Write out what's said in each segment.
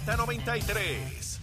Z93.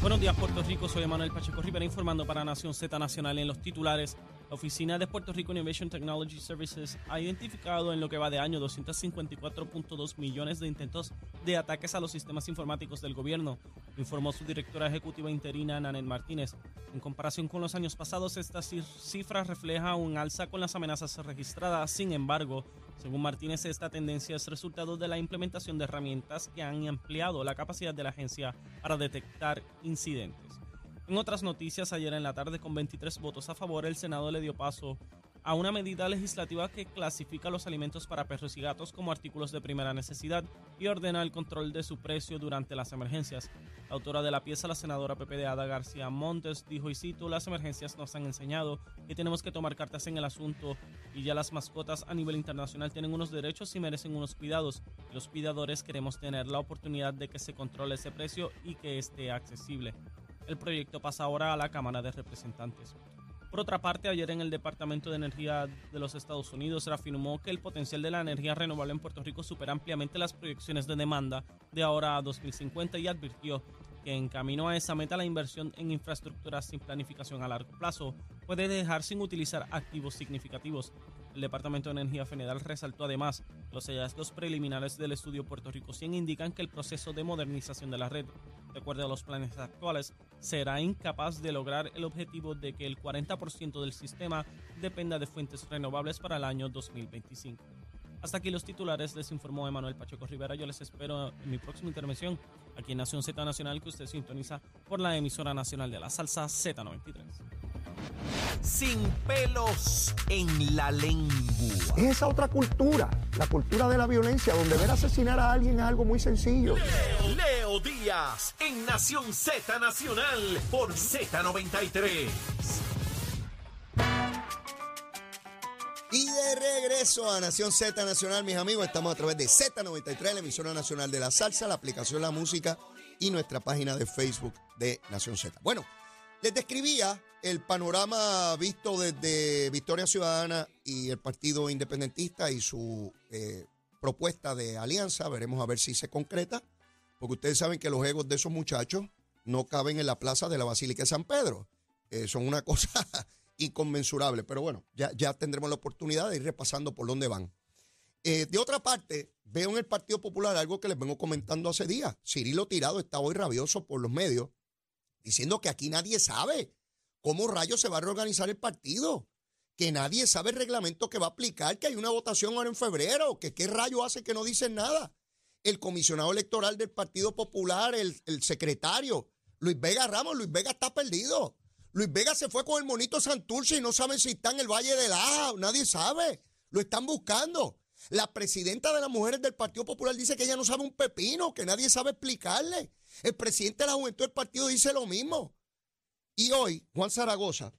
Buenos días, Puerto Rico. Soy Emanuel Pacheco Rivera informando para Nación Z Nacional en los titulares. La Oficina de Puerto Rico Innovation Technology Services ha identificado en lo que va de año 254.2 millones de intentos de ataques a los sistemas informáticos del gobierno, informó su directora ejecutiva interina, Nanel Martínez. En comparación con los años pasados, esta cifra refleja un alza con las amenazas registradas. Sin embargo, según Martínez, esta tendencia es resultado de la implementación de herramientas que han ampliado la capacidad de la agencia para detectar incidentes. En otras noticias, ayer en la tarde, con 23 votos a favor, el Senado le dio paso a una medida legislativa que clasifica los alimentos para perros y gatos como artículos de primera necesidad y ordena el control de su precio durante las emergencias. La autora de la pieza, la senadora Pepe Ada García Montes, dijo, y cito, las emergencias nos han enseñado que tenemos que tomar cartas en el asunto y ya las mascotas a nivel internacional tienen unos derechos y merecen unos cuidados. Los cuidadores queremos tener la oportunidad de que se controle ese precio y que esté accesible. El proyecto pasa ahora a la Cámara de Representantes. Por otra parte, ayer en el Departamento de Energía de los Estados Unidos se afirmó que el potencial de la energía renovable en Puerto Rico supera ampliamente las proyecciones de demanda de ahora a 2050 y advirtió que en camino a esa meta la inversión en infraestructuras sin planificación a largo plazo puede dejar sin utilizar activos significativos. El Departamento de Energía Federal resaltó además los hallazgos preliminares del estudio Puerto Rico 100 indican que el proceso de modernización de la red, de acuerdo a los planes actuales, será incapaz de lograr el objetivo de que el 40% del sistema dependa de fuentes renovables para el año 2025. Hasta aquí los titulares, les informó Emanuel Pacheco Rivera. Yo les espero en mi próxima intervención aquí en Nación Z Nacional que usted sintoniza por la emisora nacional de la salsa Z93. Sin pelos en la lengua. Es esa otra cultura, la cultura de la violencia, donde ver asesinar a alguien es algo muy sencillo. Leo, Leo Díaz en Nación Z Nacional por Z93. Y de regreso a Nación Z Nacional, mis amigos, estamos a través de Z93, la emisora nacional de la salsa, la aplicación La Música y nuestra página de Facebook de Nación Z. Bueno, les describía el panorama visto desde Victoria Ciudadana y el Partido Independentista y su eh, propuesta de alianza. Veremos a ver si se concreta, porque ustedes saben que los egos de esos muchachos no caben en la plaza de la Basílica de San Pedro. Eh, son una cosa inconmensurable. Pero bueno, ya, ya tendremos la oportunidad de ir repasando por dónde van. Eh, de otra parte, veo en el Partido Popular algo que les vengo comentando hace días. Cirilo Tirado está hoy rabioso por los medios, diciendo que aquí nadie sabe cómo rayos se va a reorganizar el partido, que nadie sabe el reglamento que va a aplicar, que hay una votación ahora en febrero, que qué rayo hace que no dicen nada. El comisionado electoral del Partido Popular, el, secretario, Luis Vega Ramos, Luis Vega está perdido. Luis Vega se fue con el monito Santurce y no saben si está en el Valle de la nadie sabe. Lo están buscando. La presidenta de las mujeres del Partido Popular dice que ella no sabe un pepino, que nadie sabe explicarle. El presidente de la juventud del partido dice lo mismo. Y hoy, Juan Zaragoza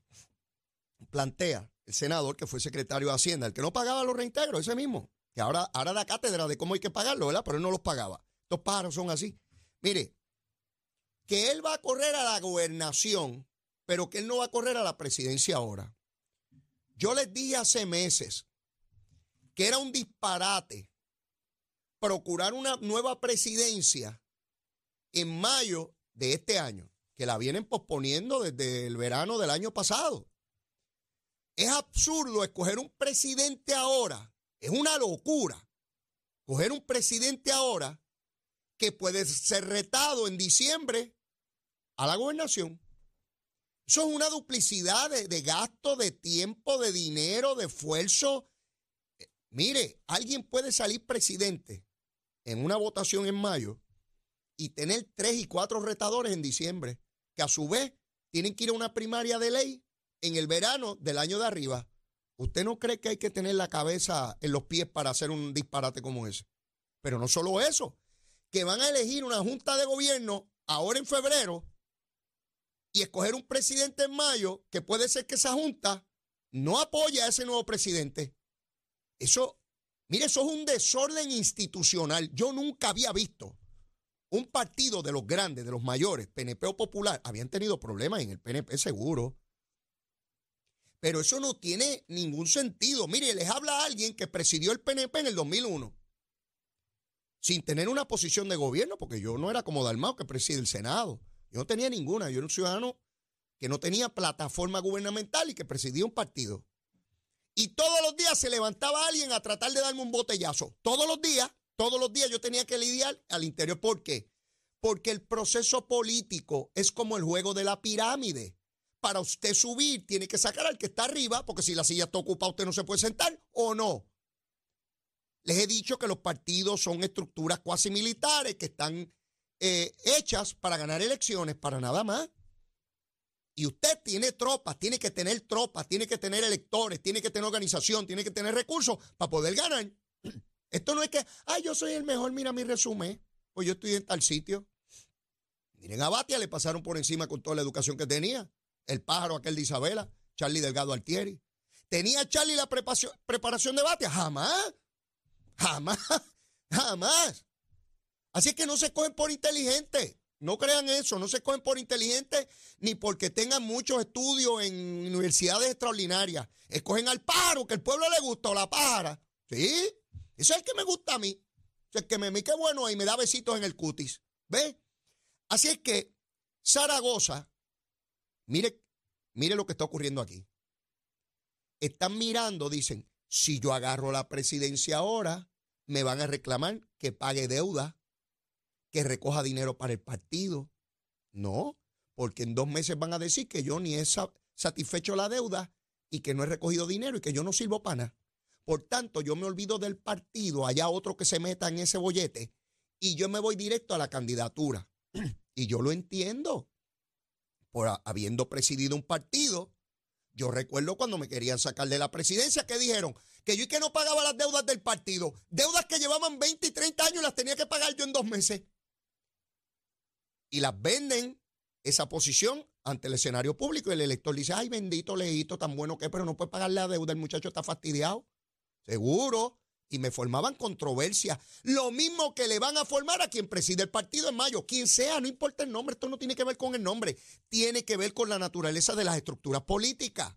plantea, el senador que fue secretario de Hacienda, el que no pagaba los reintegros, ese mismo, que ahora, ahora da cátedra de cómo hay que pagarlo, ¿verdad? Pero él no los pagaba. Estos pájaros son así. Mire, que él va a correr a la gobernación pero que él no va a correr a la presidencia ahora. Yo les dije hace meses que era un disparate procurar una nueva presidencia en mayo de este año, que la vienen posponiendo desde el verano del año pasado. Es absurdo escoger un presidente ahora, es una locura. Coger un presidente ahora que puede ser retado en diciembre a la gobernación. Eso es una duplicidad de, gasto, de tiempo, de dinero, de esfuerzo. Eh, mire, alguien puede salir presidente en una votación en mayo y tener tres y cuatro retadores en diciembre, que a su vez tienen que ir a una primaria de ley en el verano del año de arriba. ¿Usted no cree que hay que tener la cabeza en los pies para hacer un disparate como ese? Pero no solo eso, que van a elegir una junta de gobierno ahora en febrero y escoger un presidente en mayo, que puede ser que esa junta no apoye a ese nuevo presidente. Eso, mire, eso es un desorden institucional. Yo nunca había visto un partido de los grandes, de los mayores, PNP o Popular, habían tenido problemas en el PNP seguro. Pero eso no tiene ningún sentido. Mire, les habla alguien que presidió el PNP en el 2001 sin tener una posición de gobierno, porque yo no era como Dalmao que preside el Senado. Yo no tenía ninguna. Yo era un ciudadano que no tenía plataforma gubernamental y que presidía un partido. Y todos los días se levantaba alguien a tratar de darme un botellazo. Todos los días, todos los días yo tenía que lidiar al interior. ¿Por qué? Porque el proceso político es como el juego de la pirámide. Para usted subir, tiene que sacar al que está arriba, porque si la silla está ocupada, usted no se puede sentar o no. Les he dicho que los partidos son estructuras cuasi militares que están eh, hechas para ganar elecciones, para nada más. Y usted tiene tropas, tiene que tener tropas, tiene que tener electores, tiene que tener organización, tiene que tener recursos para poder ganar. Esto no es que, ay, yo soy el mejor, mira mi resumen, pues yo estoy en tal sitio. Miren a Batia, le pasaron por encima con toda la educación que tenía. El pájaro aquel de Isabela, Charlie Delgado Altieri. ¿Tenía Charlie la preparación, preparación de Batia? Jamás. Jamás. Jamás. Así que no se cogen por inteligentes. No crean eso, no se cogen por inteligentes ni porque tengan muchos estudios en universidades extraordinarias. Escogen al pájaro, que el pueblo le gusta, o la pájara. ¿Sí? Ese es el que me gusta a mí. Ese es el que me, me qué bueno y me da besitos en el cutis. ¿Ve? Así es que Zaragoza, mire, mire lo que está ocurriendo aquí. Están mirando, dicen, si yo agarro la presidencia ahora, me van a reclamar que pague deuda, que recoja dinero para el partido. No, porque en dos meses van a decir que yo ni he satisfecho la deuda y que no he recogido dinero y que yo no sirvo para nada. Por tanto, yo me olvido del partido, allá otro que se meta en ese bollete y yo me voy directo a la candidatura. Y yo lo entiendo. Por habiendo presidido un partido, yo recuerdo cuando me querían sacar de la presidencia que dijeron que yo y que no pagaba las deudas del partido. Deudas que llevaban 20 y 30 años las tenía que pagar yo en dos meses. Y las venden esa posición ante el escenario público y el elector dice, ay bendito leíto, tan bueno que, pero no puede pagar la deuda, el muchacho está fastidiado. Seguro. Y me formaban controversia. Lo mismo que le van a formar a quien preside el partido en mayo. Quien sea, no importa el nombre, esto no tiene que ver con el nombre. Tiene que ver con la naturaleza de las estructuras políticas.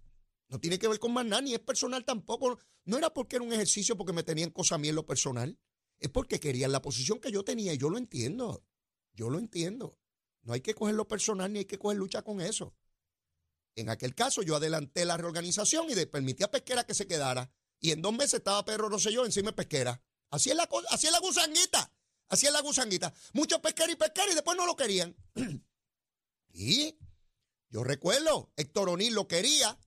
No tiene que ver con más nada, ni es personal tampoco. No era porque era un ejercicio porque me tenían cosa a mí en lo personal. Es porque querían la posición que yo tenía y yo lo entiendo. Yo lo entiendo. No hay que coger lo personal ni hay que coger lucha con eso. En aquel caso yo adelanté la reorganización y permití a Pesquera que se quedara y en dos meses estaba Pedro Rosselló encima de pesquera. Así es la, así es la gusanguita. Así es la gusanguita. Muchos pesqueros y pesqueros y después no lo querían. y yo recuerdo, Héctor O'Neill lo quería.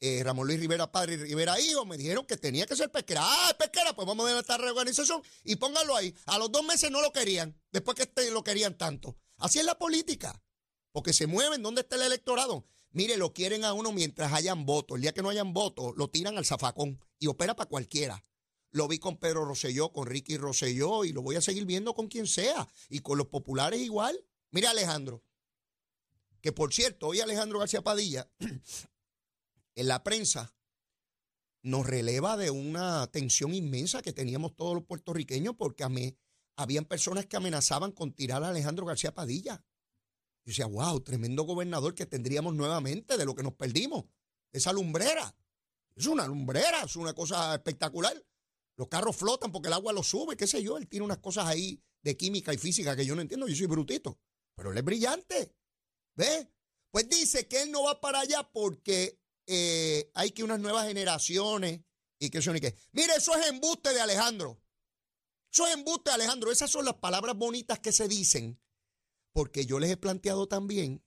Eh, Ramón Luis Rivera padre y Rivera hijo me dijeron que tenía que ser pesquera. Ah, pesquera, pues vamos a ver esta reorganización y póngalo ahí. A los dos meses no lo querían, después que este lo querían tanto. Así es la política, porque se mueven. ¿Dónde está el electorado? Mire, lo quieren a uno mientras hayan votos. El día que no hayan votos, lo tiran al zafacón y opera para cualquiera. Lo vi con Pedro Rosselló, con Ricky Rosselló y lo voy a seguir viendo con quien sea. Y con los populares igual. Mire, Alejandro, que por cierto, hoy Alejandro García Padilla, en la prensa, nos releva de una tensión inmensa que teníamos todos los puertorriqueños porque a mí habían personas que amenazaban con tirar a Alejandro García Padilla. Yo decía, wow, tremendo gobernador que tendríamos nuevamente de lo que nos perdimos. Esa lumbrera. Es una lumbrera, es una cosa espectacular. Los carros flotan porque el agua los sube, qué sé yo. Él tiene unas cosas ahí de química y física que yo no entiendo. Yo soy brutito. Pero él es brillante. ¿Ves? Pues dice que él no va para allá porque eh, hay que unas nuevas generaciones y que eso ni qué. Mire, eso es embuste de Alejandro. Eso es embuste Alejandro. Esas son las palabras bonitas que se dicen porque yo les he planteado también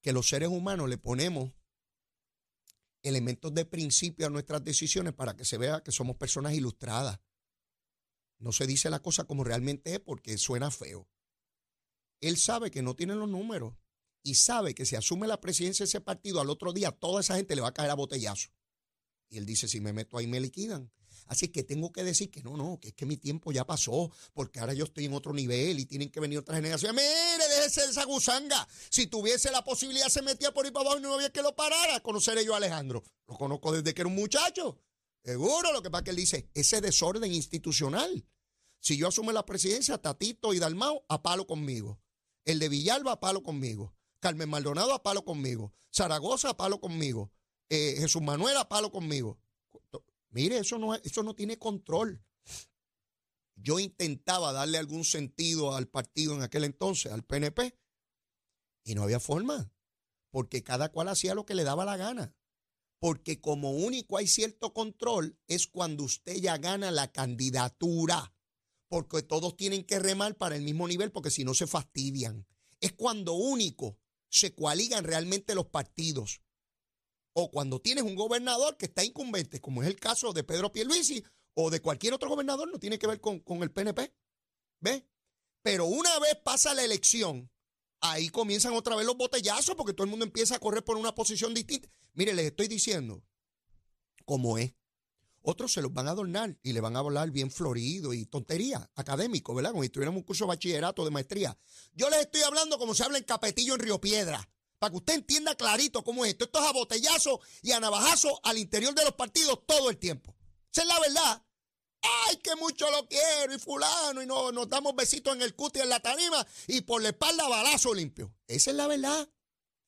que los seres humanos le ponemos elementos de principio a nuestras decisiones para que se vea que somos personas ilustradas. No se dice la cosa como realmente es porque suena feo. Él sabe que no tiene los números y sabe que si asume la presidencia de ese partido, al otro día toda esa gente le va a caer a botellazo. Y él dice, si me meto ahí me liquidan. Así que tengo que decir que no, no, que es que mi tiempo ya pasó, porque ahora yo estoy en otro nivel y tienen que venir otras generaciones. Mire, déjese de esa gusanga. Si tuviese la posibilidad, se metía por ahí para abajo y no había que lo parara. Conoceré yo a Alejandro. Lo conozco desde que era un muchacho. Seguro, lo que pasa que él dice, ese desorden institucional. Si yo asumo la presidencia, Tatito y Dalmao, a palo conmigo. El de Villalba, a palo conmigo. Carmen Maldonado, a palo conmigo. Zaragoza, a palo conmigo. Eh, Jesús Manuel, a palo conmigo. Mire, eso no, eso no tiene control. yo intentaba darle algún sentido al partido en aquel entonces, al PNP, y no había forma, porque cada cual hacía lo que le daba la gana. Porque como único hay cierto control es cuando usted ya gana la candidatura, porque todos tienen que remar para el mismo nivel, porque si no se fastidian. Es cuando único se coaligan realmente los partidos. O cuando tienes un gobernador que está incumbente, como es el caso de Pedro Pierluisi o de cualquier otro gobernador, no tiene que ver con, con el PNP. ¿Ve? Pero una vez pasa la elección, ahí comienzan otra vez los botellazos porque todo el mundo empieza a correr por una posición distinta. Mire, les estoy diciendo cómo es. Otros se los van a adornar y le van a hablar bien florido y tontería, académico, ¿verdad? Como si tuviéramos un curso de bachillerato, de maestría. Yo les estoy hablando como se habla en Capetillo, en Río Piedra, para que usted entienda clarito cómo es esto. Esto es a botellazo y a navajazo al interior de los partidos todo el tiempo. Esa es la verdad. Ay, que mucho lo quiero y fulano y no, nos damos besitos en el cuti en la tarima y por la espalda balazo limpio. Esa es la verdad.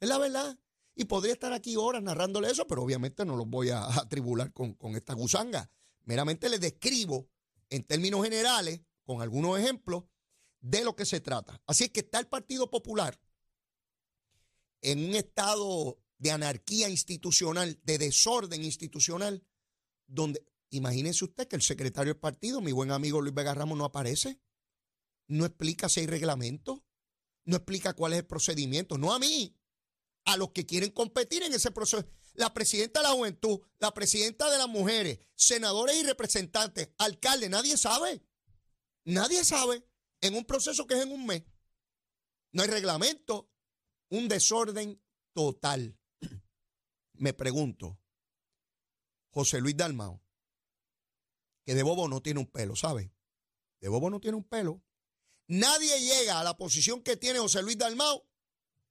Es la verdad. Y podría estar aquí horas narrándole eso, pero obviamente no los voy a atribular con, con esta gusanga. Meramente les describo en términos generales, con algunos ejemplos, de lo que se trata. Así es que está el Partido Popular en un estado de anarquía institucional, de desorden institucional, donde imagínese usted que el secretario del partido, mi buen amigo Luis Vega Ramos, no aparece, no explica si hay reglamento, no explica cuál es el procedimiento, no a mí, a los que quieren competir en ese proceso. La presidenta de la juventud, la presidenta de las mujeres, senadores y representantes, alcaldes, nadie sabe. Nadie sabe en un proceso que es en un mes. No hay reglamento, un desorden total. Me pregunto, José Luis Dalmao, que de bobo no tiene un pelo, ¿sabe? De bobo no tiene un pelo. Nadie llega a la posición que tiene José Luis Dalmao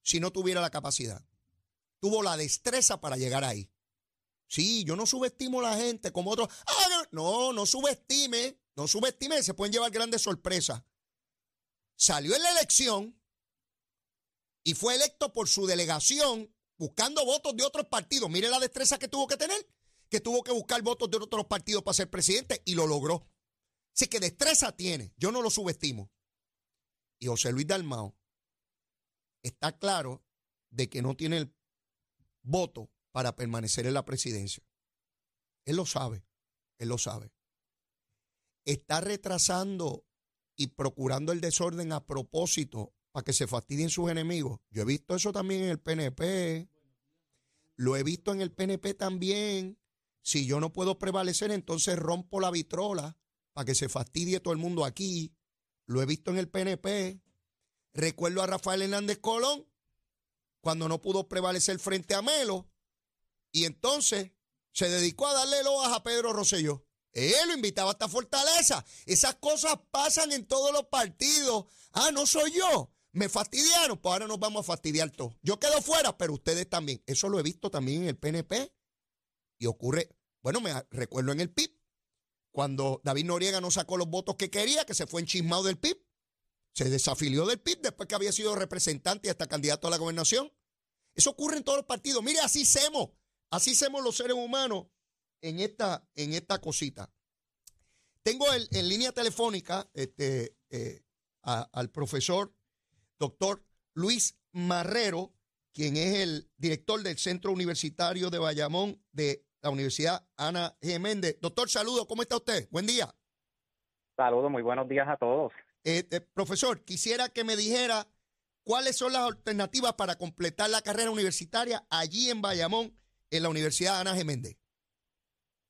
si no tuviera la capacidad. Tuvo la destreza para llegar ahí. Sí, yo no subestimo a la gente como otros. Ah, no, no subestime, no subestime, se pueden llevar grandes sorpresas. Salió en la elección y fue electo por su delegación buscando votos de otros partidos. Mire la destreza que tuvo que tener, que tuvo que buscar votos de otros partidos para ser presidente y lo logró. Así que destreza tiene, yo no lo subestimo. Y José Luis Dalmao está claro de que no tiene el voto para permanecer en la presidencia. Él lo sabe, él lo sabe. Está retrasando y procurando el desorden a propósito para que se fastidien sus enemigos. Yo he visto eso también en el PNP. Lo he visto en el PNP también. Si yo no puedo prevalecer, entonces rompo la vitrola para que se fastidie todo el mundo aquí. Lo he visto en el PNP. Recuerdo a Rafael Hernández Colón cuando no pudo prevalecer frente a Melo y entonces se dedicó a darle loas a Pedro Rosselló. Él lo invitaba hasta Fortaleza. Esas cosas pasan en todos los partidos. Ah, no soy yo. Me fastidiaron, pues ahora nos vamos a fastidiar todos. Yo quedo fuera, pero ustedes también. Eso lo he visto también en el PNP. Y ocurre, bueno, me recuerdo en el PIB, cuando David Noriega no sacó los votos que quería, que se fue enchismado del PIB. Se desafilió del PIB después que había sido representante y hasta candidato a la gobernación. Eso ocurre en todos los partidos. Mire, así hacemos, así hacemos los seres humanos en esta, en esta cosita. Tengo en línea telefónica este, eh, al profesor doctor Luis Marrero, quien es el director del Centro Universitario de Bayamón de la Universidad Ana G. Méndez. Doctor, saludo, ¿cómo está usted? Buen día. Saludos, muy buenos días a todos. Eh, eh, profesor, quisiera que me dijera cuáles son las alternativas para completar la carrera universitaria allí en Bayamón, en la Universidad Ana Geméndez.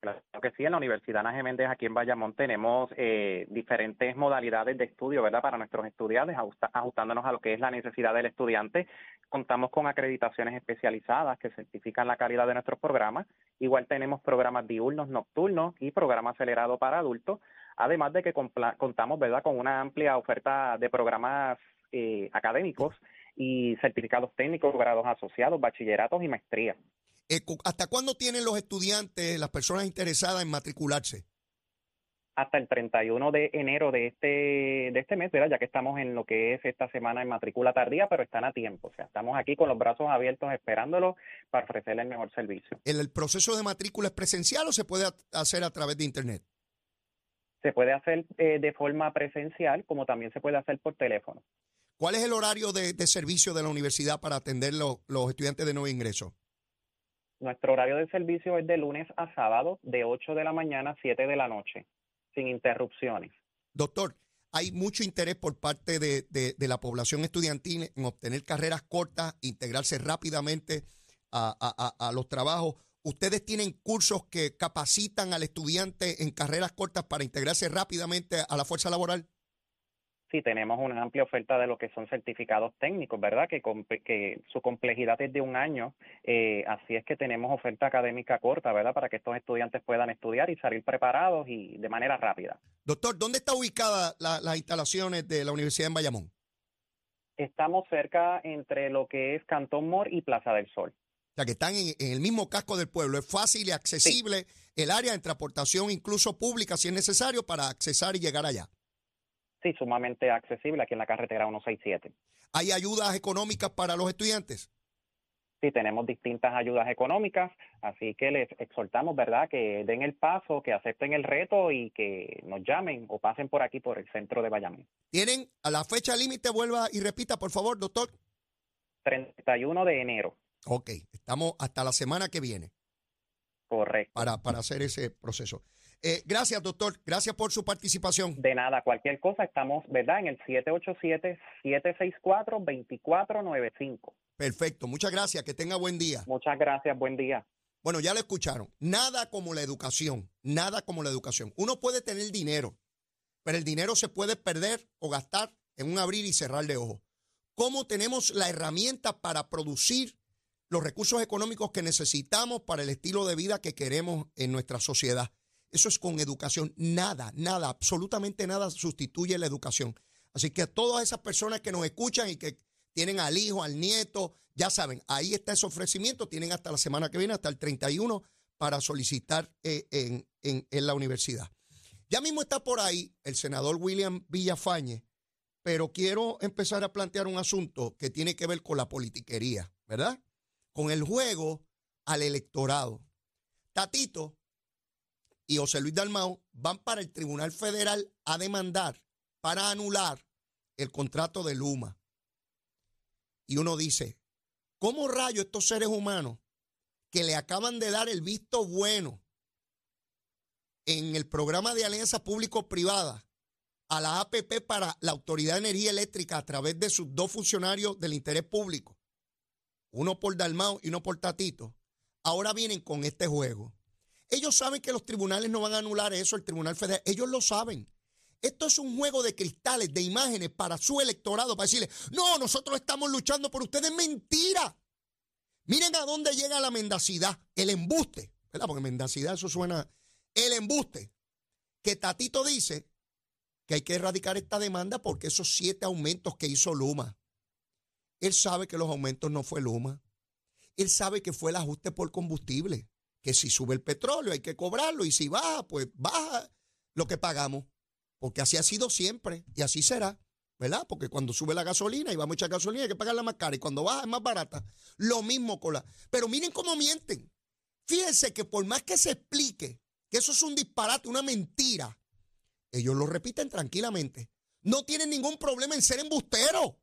Claro que sí, en la Universidad Ana Geméndez aquí en Bayamón tenemos eh, diferentes modalidades de estudio, ¿verdad? Para nuestros estudiantes, ajustándonos a lo que es la necesidad del estudiante. Contamos con acreditaciones especializadas que certifican la calidad de nuestros programas. Igual tenemos programas diurnos, nocturnos y programa acelerado para adultos además de que contamos ¿verdad? con una amplia oferta de programas eh, académicos y certificados técnicos, grados asociados, bachilleratos y maestrías. Eh, ¿Hasta cuándo tienen los estudiantes, las personas interesadas en matricularse? Hasta el 31 de enero de este, de este mes, ¿verdad? ya que estamos en lo que es esta semana en matrícula tardía, pero están a tiempo. O sea, estamos aquí con los brazos abiertos esperándolos para ofrecerles el mejor servicio. ¿El, ¿El proceso de matrícula es presencial o se puede hacer a través de Internet? Se puede hacer eh, de forma presencial como también se puede hacer por teléfono. ¿Cuál es el horario de, servicio de la universidad para atender los estudiantes de nuevo ingreso? Nuestro horario de servicio es de lunes a sábado, de 8 de la mañana a 7 de la noche, sin interrupciones. Doctor, hay mucho interés por parte de, la población estudiantil en obtener carreras cortas, integrarse rápidamente a los trabajos. ¿Ustedes tienen cursos que capacitan al estudiante en carreras cortas para integrarse rápidamente a la fuerza laboral? Sí tenemos una amplia oferta de lo que son certificados técnicos, ¿verdad? Que, que su complejidad es de un año, eh, así es que tenemos oferta académica corta, ¿verdad? Para que estos estudiantes puedan estudiar y salir preparados y de manera rápida. Doctor, ¿dónde está ubicada las instalaciones de la Universidad en Bayamón? Estamos cerca entre lo que es Cantón Mor y Plaza del Sol. O sea, que están en, el mismo casco del pueblo. Es fácil y accesible el área de transportación, incluso pública, si es necesario, para accesar y llegar allá. Sí, sumamente accesible aquí en la carretera 167. ¿Hay ayudas económicas para los estudiantes? Sí, tenemos distintas ayudas económicas, así que les exhortamos, ¿verdad?, que den el paso, que acepten el reto y que nos llamen o pasen por aquí, por el centro de Bayamón. ¿Tienen a la fecha límite? Vuelva y repita, por favor, doctor. 31 de enero. Ok, estamos hasta la semana que viene. Correcto. Para, para hacer ese proceso. Eh, gracias, doctor. Gracias por su participación. De nada, cualquier cosa, estamos, ¿verdad? En el 787-764-2495. Perfecto, muchas gracias, que tenga buen día. Muchas gracias, buen día. Bueno, ya lo escucharon. Nada como la educación, nada como la educación. Uno puede tener dinero, pero el dinero se puede perder o gastar en un abrir y cerrar de ojos. ¿Cómo tenemos la herramienta para producir los recursos económicos que necesitamos para el estilo de vida que queremos en nuestra sociedad? Eso es con educación. Nada, nada, absolutamente nada sustituye la educación. Así que a todas esas personas que nos escuchan y que tienen al hijo, al nieto, ya saben, ahí está ese ofrecimiento. Tienen hasta la semana que viene, hasta el 31, para solicitar eh, en, en la universidad. Ya mismo está por ahí el senador William Villafañe, pero quiero empezar a plantear un asunto que tiene que ver con la politiquería, ¿verdad? Con el juego al electorado. Tatito y José Luis Dalmau van para el Tribunal Federal a demandar para anular el contrato de Luma. Y uno dice, ¿cómo rayo estos seres humanos que le acaban de dar el visto bueno en el programa de alianza público-privada a la APP para la Autoridad de Energía Eléctrica a través de sus dos funcionarios del interés público, uno por Dalmau y uno por Tatito, ahora vienen con este juego? Ellos saben que los tribunales no van a anular eso, el Tribunal Federal. Ellos lo saben. Esto es un juego de cristales, de imágenes para su electorado, para decirle, no, nosotros estamos luchando por ustedes. Mentira. Miren a dónde llega la mendacidad, el embuste, ¿verdad? Porque mendacidad eso suena, el embuste. Que Tatito dice que hay que erradicar esta demanda porque esos siete aumentos que hizo Luma, él sabe que los aumentos no fue Luma. Él sabe que fue el ajuste por combustible que si sube el petróleo hay que cobrarlo y si baja, pues baja lo que pagamos. Porque así ha sido siempre y así será, ¿verdad? Porque cuando sube la gasolina y va mucha gasolina hay que pagarla más cara y cuando baja es más barata. Lo mismo con la... Pero miren cómo mienten. Fíjense que por más que se explique que eso es un disparate, una mentira, ellos lo repiten tranquilamente. No tienen ningún problema en ser embusteros.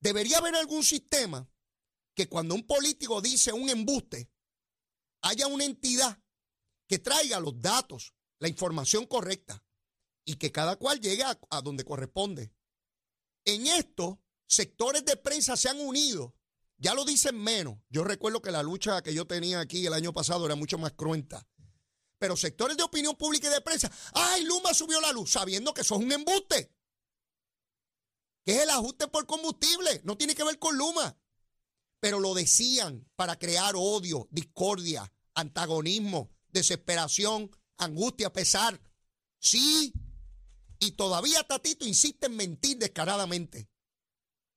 Debería haber algún sistema que cuando un político dice un embuste, haya una entidad que traiga los datos, la información correcta y que cada cual llegue a, donde corresponde. En esto, sectores de prensa se han unido. Ya lo dicen menos. Yo recuerdo que la lucha que yo tenía aquí el año pasado era mucho más cruenta. Pero sectores de opinión pública y de prensa, ¡ay, Luma subió la luz! Sabiendo que eso es un embuste. Que es el ajuste por combustible. No tiene que ver con Luma pero lo decían para crear odio, discordia, antagonismo, desesperación, angustia, pesar. Sí, y todavía Tatito insiste en mentir descaradamente,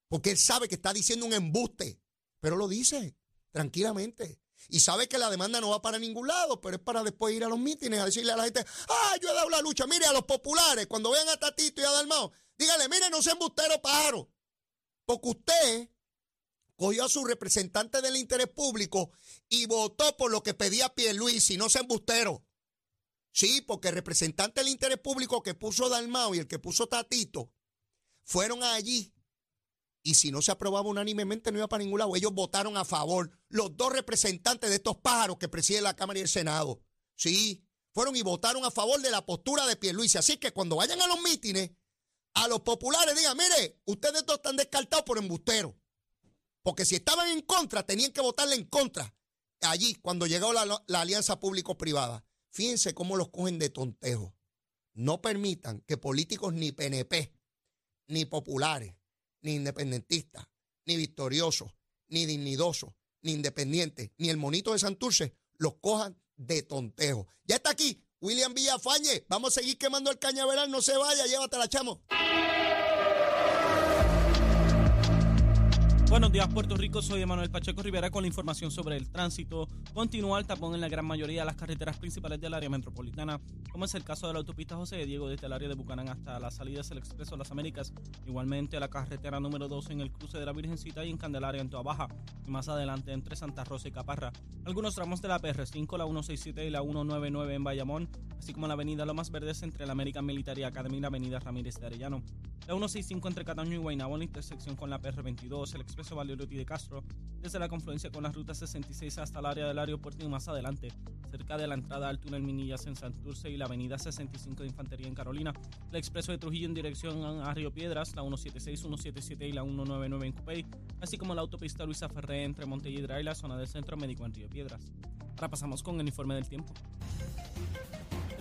porque él sabe que está diciendo un embuste, pero lo dice tranquilamente. Y sabe que la demanda no va para ningún lado, pero es para después ir a los mítines a decirle a la gente, ah, yo he dado la lucha, mire a los populares, cuando vean a Tatito y a Dalmao, dígale, mire, no sea embustero pájaro, porque usted cogió a su representante del interés público y votó por lo que pedía Pierluisi, no se embustero. Sí, porque el representante del interés público que puso Dalmao y el que puso Tatito fueron allí. Y si no se aprobaba unánimemente, no iba para ningún lado. Ellos votaron a favor. Los dos representantes de estos pájaros que presiden la Cámara y el Senado. Sí, fueron y votaron a favor de la postura de Pierluisi. Así que cuando vayan a los mítines, a los populares digan, mire, ustedes dos están descartados por embusteros. Porque si estaban en contra, tenían que votarle en contra. Allí, cuando llegó la, alianza público-privada. Fíjense cómo los cogen de tontejo. No permitan que políticos ni PNP, ni populares, ni independentistas, ni victoriosos, ni dignidosos, ni independientes, ni el monito de Santurce los cojan de tontejo. Ya está aquí William Villafañe. Vamos a seguir quemando el cañaveral. No se vaya, llévatela, chamo. Buenos días, Puerto Rico. Soy Emanuel Pacheco Rivera con la información sobre el tránsito. Continúa el tapón en la gran mayoría de las carreteras principales del área metropolitana, como es el caso de la autopista José de Diego desde el área de Bucanán hasta las salidas del Expreso Las Américas. Igualmente la carretera número 2 en el cruce de la Virgencita y en Candelaria en Toa Baja. Y más adelante entre Santa Rosa y Caparra. Algunos tramos de la PR5, la 167 y la 199 en Bayamón, así como la avenida Lomas Verdes entre la American Military Academy y la avenida Ramírez de Arellano. La 165 entre Cataño y Guaynabo en la intersección con la PR22, el Expreso Valerotti de Castro, desde la confluencia con la ruta 66 hasta el área del aeropuerto y más adelante, cerca de la entrada al túnel Minillas en Santurce y la avenida 65 de Infantería en Carolina, el Expreso de Trujillo en dirección a Río Piedras, la 176, 177 y la 199 en Cupey, así como la autopista Luisa Ferré entre Montelledra y la zona del Centro Médico en Río Piedras. Ahora pasamos con el informe del tiempo.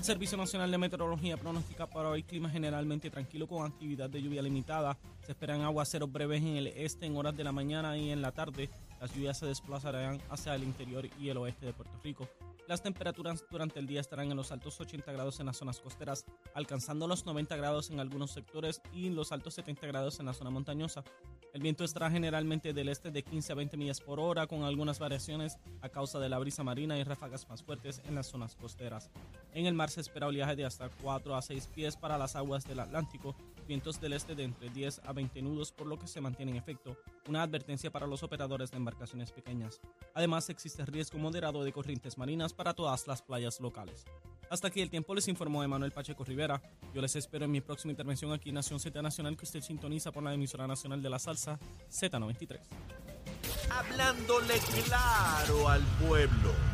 El Servicio Nacional de Meteorología pronostica para hoy clima generalmente tranquilo con actividad de lluvia limitada. Se esperan aguaceros breves en el este en horas de la mañana y en la tarde. Las lluvias se desplazarán hacia el interior y el oeste de Puerto Rico. Las temperaturas durante el día estarán en los altos 80 grados en las zonas costeras, alcanzando los 90 grados en algunos sectores y los altos 70 grados en la zona montañosa. El viento estará generalmente del este de 15 a 20 millas por hora, con algunas variaciones a causa de la brisa marina y ráfagas más fuertes en las zonas costeras. En el mar se espera oleaje de hasta 4 a 6 pies para las aguas del Atlántico, vientos del este de entre 10 a 20 nudos, por lo que se mantiene en efecto una advertencia para los operadores de embarcaciones pequeñas. Además, existe riesgo moderado de corrientes marinas para todas las playas locales. Hasta aquí el tiempo les informó Emanuel Pacheco Rivera. Yo les espero en mi próxima intervención aquí en Nación Z Nacional que usted sintoniza por la emisora nacional de la salsa Z93. Hablándole claro al pueblo.